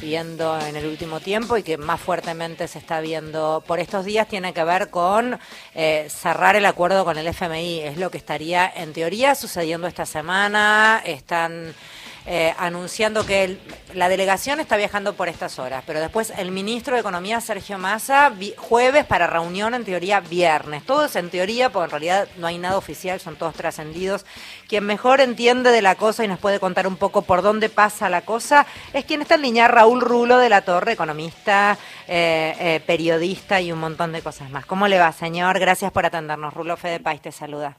viendo en el último tiempo y que más fuertemente se está viendo por estos días tiene que ver con eh, cerrar el acuerdo con el FMI. Es lo que estaría en teoría sucediendo esta semana. Están eh, anunciando que la delegación está viajando por estas horas, pero después el ministro de Economía, Sergio Massa, jueves para reunión, en teoría viernes. Todo es en teoría, porque en realidad no hay nada oficial, son todos trascendidos. Quien mejor entiende de la cosa y nos puede contar un poco por dónde pasa la cosa es quien está en línea, Raúl Rulo de la Torre, economista, eh, eh, periodista y un montón de cosas más. ¿Cómo le va, señor? Gracias por atendernos. Rulo Fede País te saluda.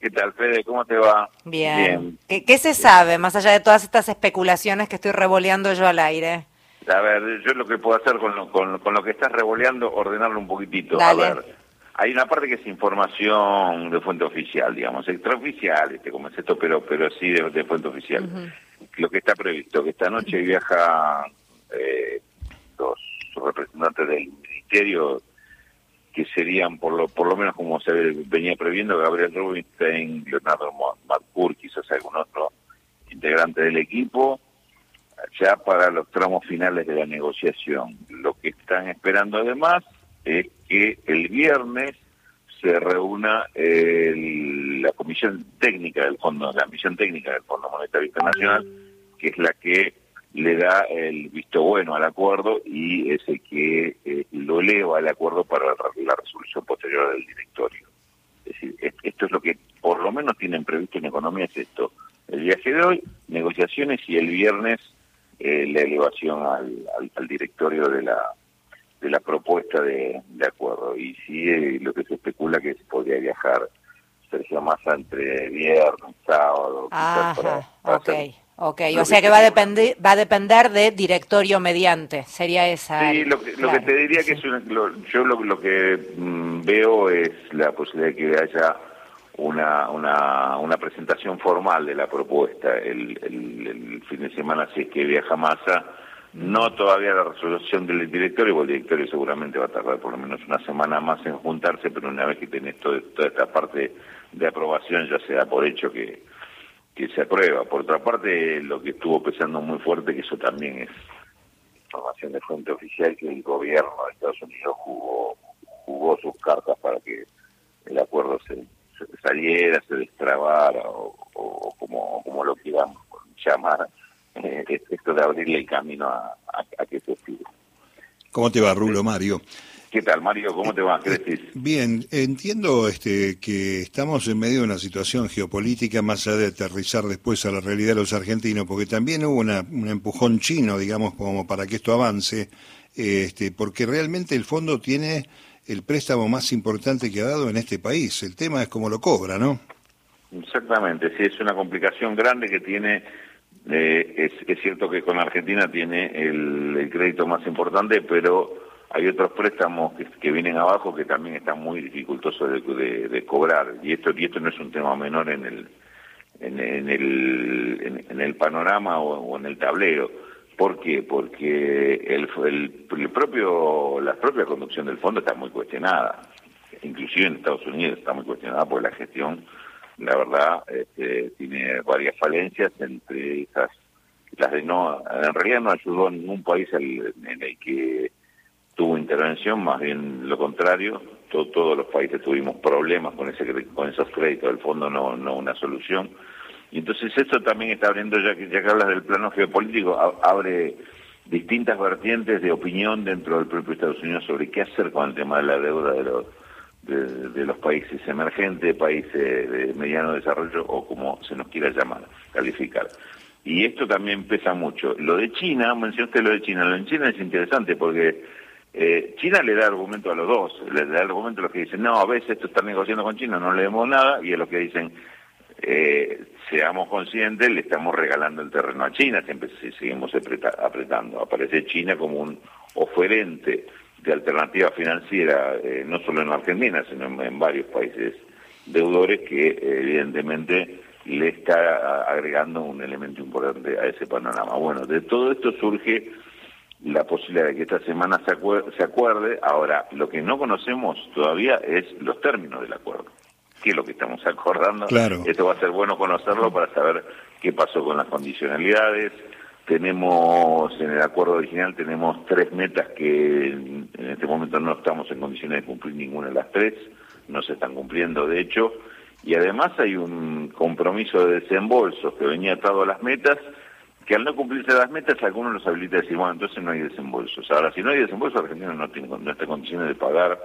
¿Qué tal, Fede? ¿Cómo te va? Bien. ¿Qué, se sabe, más allá de todas estas especulaciones que estoy revoleando yo al aire? A ver, yo lo que puedo hacer con lo, con, lo que estás revoleando, ordenarlo un poquitito. A ver, hay una parte que es información de fuente oficial, digamos, extraoficial, este, como es esto, pero, pero sí de, fuente oficial. Lo que está previsto, que esta noche viaja eh, los representantes del ministerio que serían por lo por lo menos como se venía previendo Gabriel Rubinstein, Leonardo Marcur, quizás algún otro integrante del equipo, ya para los tramos finales de la negociación. Lo que están esperando además es que el viernes se reúna la comisión técnica del fondo, la misión técnica del Fondo Monetario Internacional, que es la que le da el visto bueno al acuerdo y es el que eh, lo eleva al acuerdo para la resolución posterior del directorio. Es decir, esto es lo que por lo menos tienen previsto en economía, es esto. El viaje de hoy, negociaciones y el viernes eh, la elevación al, directorio de la de la propuesta de, acuerdo. Y sí, eh, lo que se especula que se podría viajar Sergio Massa entre viernes, sábado, para, Ok, o sea que va a depender va a depender de directorio mediante, sería esa. Sí, lo que, lo que te diría que es yo lo, que mm, veo es la posibilidad de que haya una, una, una presentación formal de la propuesta el, el, fin de semana si es que viaja Massa. No todavía la resolución del directorio, porque el directorio seguramente va a tardar por lo menos una semana más en juntarse, pero una vez que tenés toda esta parte de aprobación ya se da por hecho que que se aprueba. Por otra parte, lo que estuvo pesando muy fuerte, que eso también es información de fuente oficial, que el gobierno de Estados Unidos jugó, jugó sus cartas para que el acuerdo se, saliera, se destrabara, o, como, lo quieran llamar, eh, esto de abrirle el camino a, que se siga. ¿Cómo te va, Rulo Mario? ¿Qué tal, Mario? ¿Cómo te va? ¿Qué decís? Bien, entiendo este, que estamos en medio de una situación geopolítica más allá de aterrizar después a la realidad de los argentinos, porque también hubo una, un empujón chino, digamos, como para que esto avance, este, porque realmente el fondo tiene el préstamo más importante que ha dado en este país. El tema es cómo lo cobra, ¿no? Exactamente, sí, es una complicación grande que tiene eh, es, cierto que con Argentina tiene el, crédito más importante, pero hay otros préstamos que, vienen abajo que también están muy dificultosos de, cobrar. Y esto y esto no es un tema menor en el en, el en, el panorama o, en el tablero. ¿por qué? porque el, el, propio la propia conducción del fondo está muy cuestionada. Inclusive en Estados Unidos está muy cuestionada porque la gestión la verdad este, tiene varias falencias entre esas las de no en realidad no ayudó a ningún país en el que tuvo intervención, más bien lo contrario, todos los países tuvimos problemas con ese con esos créditos, el fondo no, no una solución. Y entonces esto también está abriendo, ya que, ya que hablas del plano geopolítico, abre distintas vertientes de opinión dentro del propio Estados Unidos sobre qué hacer con el tema de la deuda de los, de, los países emergentes, países de mediano desarrollo o como se nos quiera llamar, calificar. Y esto también pesa mucho. Lo de China, mencionaste lo de China, lo de China es interesante porque eh, China le da argumento a los dos, le da argumento a los que dicen, no, a veces esto está negociando con China, no le demos nada, y a los que dicen, eh, seamos conscientes, le estamos regalando el terreno a China, siempre seguimos apretando. Aparece China como un oferente de alternativa financiera, eh, no solo en Argentina, sino en, varios países deudores que evidentemente le está agregando un elemento importante a ese panorama. Bueno, de todo esto surge la posibilidad de que esta semana se, se acuerde. Ahora, lo que no conocemos todavía es los términos del acuerdo. ¿Qué es lo que estamos acordando? Claro. Esto va a ser bueno conocerlo para saber qué pasó con las condicionalidades, tenemos, en el acuerdo original tenemos tres metas que en este momento no estamos en condiciones de cumplir ninguna de las tres, no se están cumpliendo de hecho, y además hay un compromiso de desembolso que venía atado a las metas, que al no cumplirse las metas algunos los habilita a decir, bueno, entonces no hay desembolsos. Ahora, si no hay desembolso, Argentina no, tiene, no está en condiciones de pagar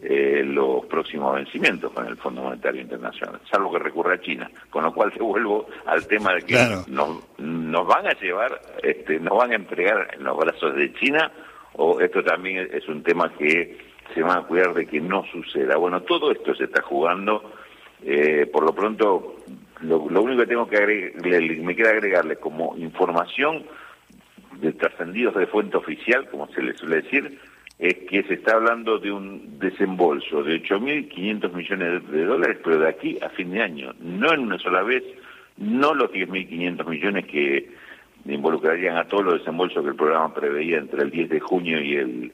eh, los próximos vencimientos con el Fondo Monetario Internacional, salvo que recurra a China. Con lo cual te vuelvo al tema de que nos, van a llevar, este, nos van a entregar en los brazos de China, o esto también es un tema que se van a cuidar de que no suceda. Bueno, todo esto se está jugando. Eh, por lo pronto, lo, único que tengo que agregar, me queda agregarle como información de trascendidos de fuente oficial, como se le suele decir, es que se está hablando de un desembolso de 8.500 millones de dólares, pero de aquí a fin de año, no en una sola vez, no los 10.500 millones que involucrarían a todos los desembolsos que el programa preveía entre el 10 de junio y el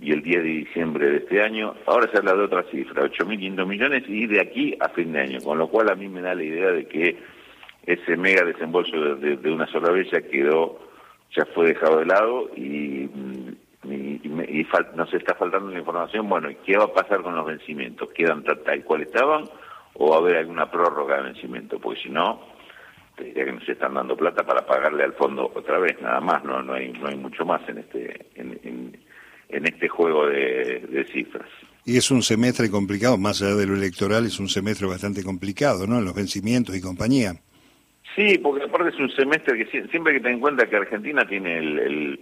y el 10 de diciembre de este año. Ahora se habla de otra cifra, 8.500 millones y de aquí a fin de año, con lo cual a mí me da la idea de que ese mega desembolso de, una sola vez ya quedó, ya fue dejado de lado y y, nos está faltando la información, bueno, ¿qué va a pasar con los vencimientos? ¿Quedan tal, cual estaban o va a haber alguna prórroga de vencimiento? Porque si no, te diría que nos están dando plata para pagarle al fondo otra vez, nada más, no no hay no hay mucho más en este en, este juego de, de, cifras. Y es un semestre complicado, más allá de lo electoral, es un semestre bastante complicado, ¿no? Los vencimientos y compañía. Sí, porque aparte es un semestre que siempre que ten en cuenta que Argentina tiene el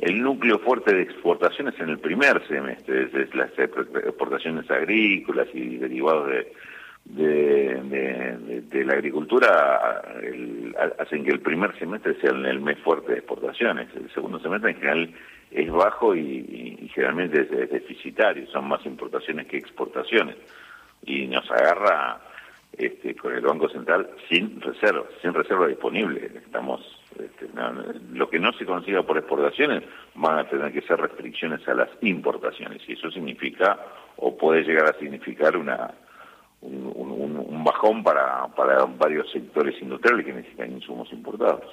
el núcleo fuerte de exportaciones en el primer semestre, es, las exportaciones agrícolas y derivados de, de, la agricultura hacen que el primer semestre sea el mes fuerte de exportaciones. El segundo semestre en general es bajo y, generalmente es, deficitario, son más importaciones que exportaciones. Y nos agarra este, con el Banco Central sin reserva, sin reserva disponible. Estamos este, lo que no se consiga por exportaciones van a tener que ser restricciones a las importaciones y eso significa o puede llegar a significar una un, bajón para, para varios sectores industriales que necesitan insumos importados.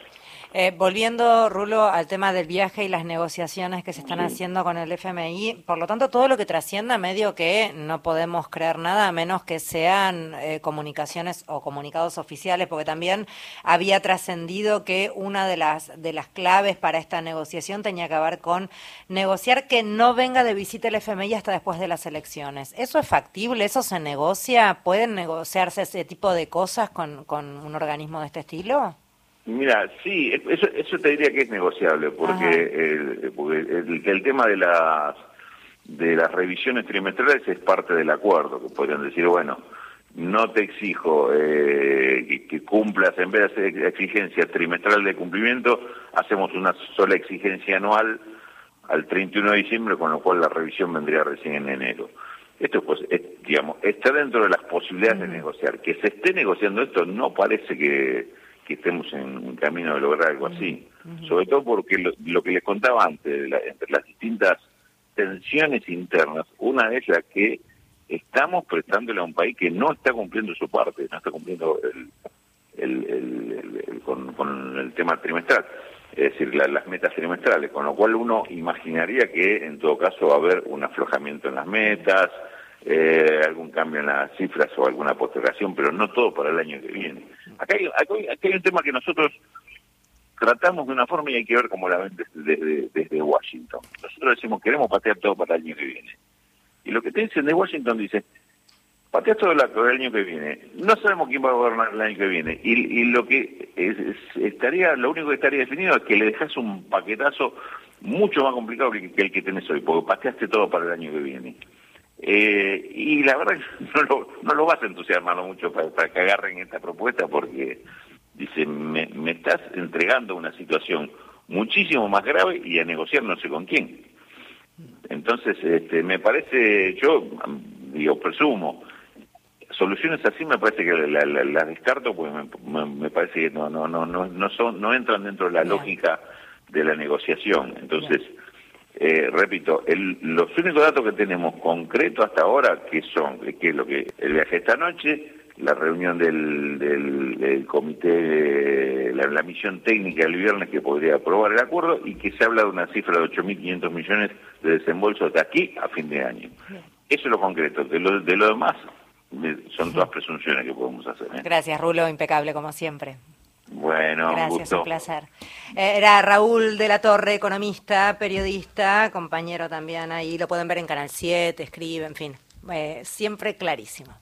Eh, volviendo, Rulo, al tema del viaje y las negociaciones que se están haciendo con el FMI, por lo tanto, todo lo que trascienda, medio que no podemos creer nada a menos que sean eh, comunicaciones o comunicados oficiales, porque también había trascendido que una de las, de las claves para esta negociación tenía que ver con negociar que no venga de visita el FMI hasta después de las elecciones. ¿Eso es factible? ¿Eso se negocia? ¿Pueden negociarse ese tipo de cosas con, con un organismo de este estilo? Mira, sí, eso, eso te diría que es negociable, porque, el, el, tema de las de las revisiones trimestrales es parte del acuerdo, que podrían decir, bueno, no te exijo eh, que, cumplas, en vez de hacer exigencia trimestral de cumplimiento, hacemos una sola exigencia anual al 31 de diciembre, con lo cual la revisión vendría recién en enero. Esto, pues, digamos, está dentro de las posibilidades de negociar. Que se esté negociando esto no parece que que estemos en un camino de lograr algo así. Sobre todo porque lo, que les contaba antes, entre las distintas tensiones internas, una de ellas que estamos prestándole a un país que no está cumpliendo su parte, no está cumpliendo el, con, el tema trimestral, es decir, las metas trimestrales, con lo cual uno imaginaría que en todo caso va a haber un aflojamiento en las metas, eh, algún cambio en las cifras o alguna postergación, pero no todo para el año que viene. Acá hay, hay un tema que nosotros tratamos de una forma y hay que ver cómo la ven desde, desde, Washington. Nosotros decimos, queremos patear todo para el año que viene. Y lo que te dicen de Washington dice, patear todo para el año que viene. No sabemos quién va a gobernar el año que viene. Y, lo que estaría, lo único que estaría definido es que le dejas un paquetazo mucho más complicado que, que el que tenés hoy, porque pateaste todo para el año que viene. Eh, y la verdad no lo, no lo vas a entusiasmar mucho para, que agarren esta propuesta porque dice, me, me estás entregando una situación muchísimo más grave y a negociar no sé con quién. Entonces, este, me parece, yo digo, presumo, soluciones así me parece que las la, descarto porque me, parece que no, no, no, no, no, son, no entran dentro de la lógica de la negociación. Entonces, eh, repito, los únicos datos que tenemos concretos hasta ahora, que son, que es lo que el viaje esta noche, la reunión del, del, comité, la, la, misión técnica el viernes que podría aprobar el acuerdo y que se habla de una cifra de 8.500 millones de desembolso de aquí a fin de año. Eso es lo concreto. De lo, de lo demás son todas presunciones que podemos hacer. ¿eh? Gracias, Rulo, impecable como siempre. Bueno, gracias, un, placer. Eh, era Raúl de la Torre, economista, periodista, compañero también ahí, lo pueden ver en Canal 7, escribe, en fin, eh, siempre clarísimo.